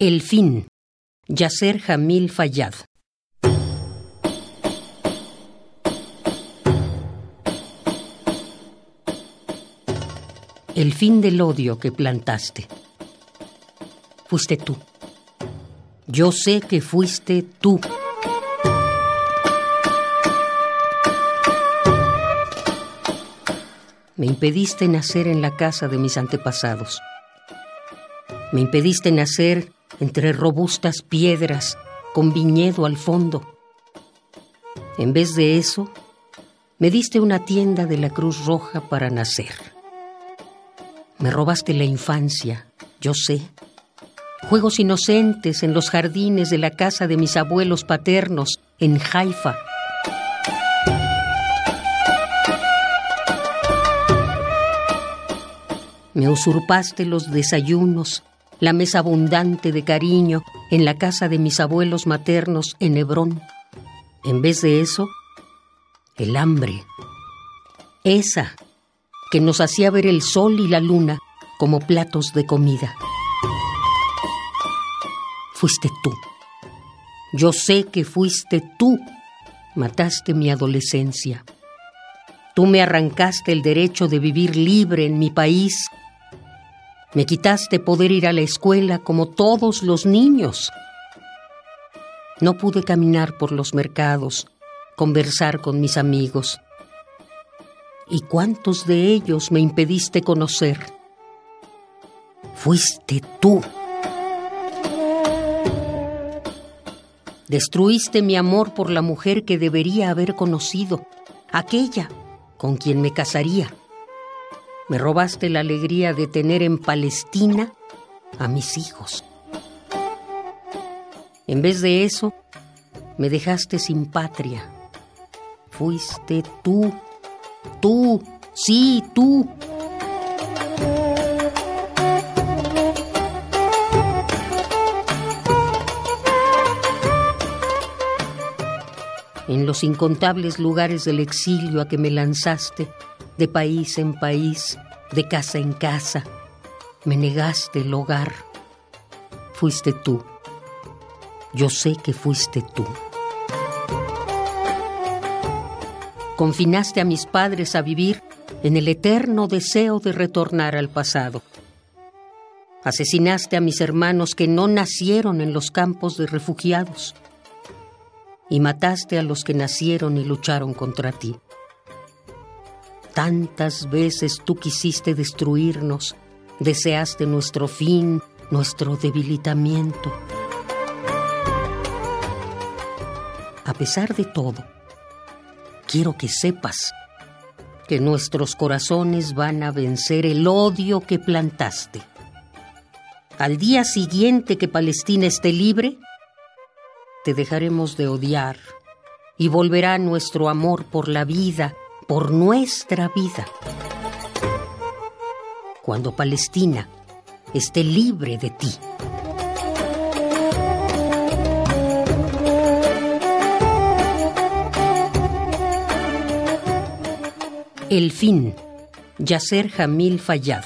El fin. Yasser Jamil Fayad. El fin del odio que plantaste. Fuiste tú. Yo sé que fuiste tú. Me impediste nacer en la casa de mis antepasados. Me impediste nacer entre robustas piedras con viñedo al fondo. En vez de eso, me diste una tienda de la Cruz Roja para nacer. Me robaste la infancia, yo sé. Juegos inocentes en los jardines de la casa de mis abuelos paternos en Haifa. Me usurpaste los desayunos, la mesa abundante de cariño en la casa de mis abuelos maternos en Hebrón. En vez de eso, el hambre. Esa que nos hacía ver el sol y la luna como platos de comida. Fuiste tú. Yo sé que fuiste tú. Mataste mi adolescencia. Tú me arrancaste el derecho de vivir libre en mi país me quitaste poder ir a la escuela como todos los niños. No pude caminar por los mercados, conversar con mis amigos. ¿Y cuántos de ellos me impediste conocer? Fuiste tú. Destruiste mi amor por la mujer que debería haber conocido, aquella con quien me casaría. Me robaste la alegría de tener en Palestina a mis hijos. En vez de eso, me dejaste sin patria. Fuiste tú, tú, sí, tú. En los incontables lugares del exilio a que me lanzaste, de país en país, de casa en casa. Me negaste el hogar. Fuiste tú. Yo sé que fuiste tú. Confinaste a mis padres a vivir en el eterno deseo de retornar al pasado. Asesinaste a mis hermanos que no nacieron en los campos de refugiados. Y mataste a los que nacieron y lucharon contra ti. Tantas veces tú quisiste destruirnos, deseaste nuestro fin, nuestro debilitamiento. A pesar de todo, quiero que sepas que nuestros corazones van a vencer el odio que plantaste. Al día siguiente que Palestina esté libre, te dejaremos de odiar y volverá nuestro amor por la vida por nuestra vida. Cuando Palestina esté libre de ti. El fin. Yasser Jamil Fayad.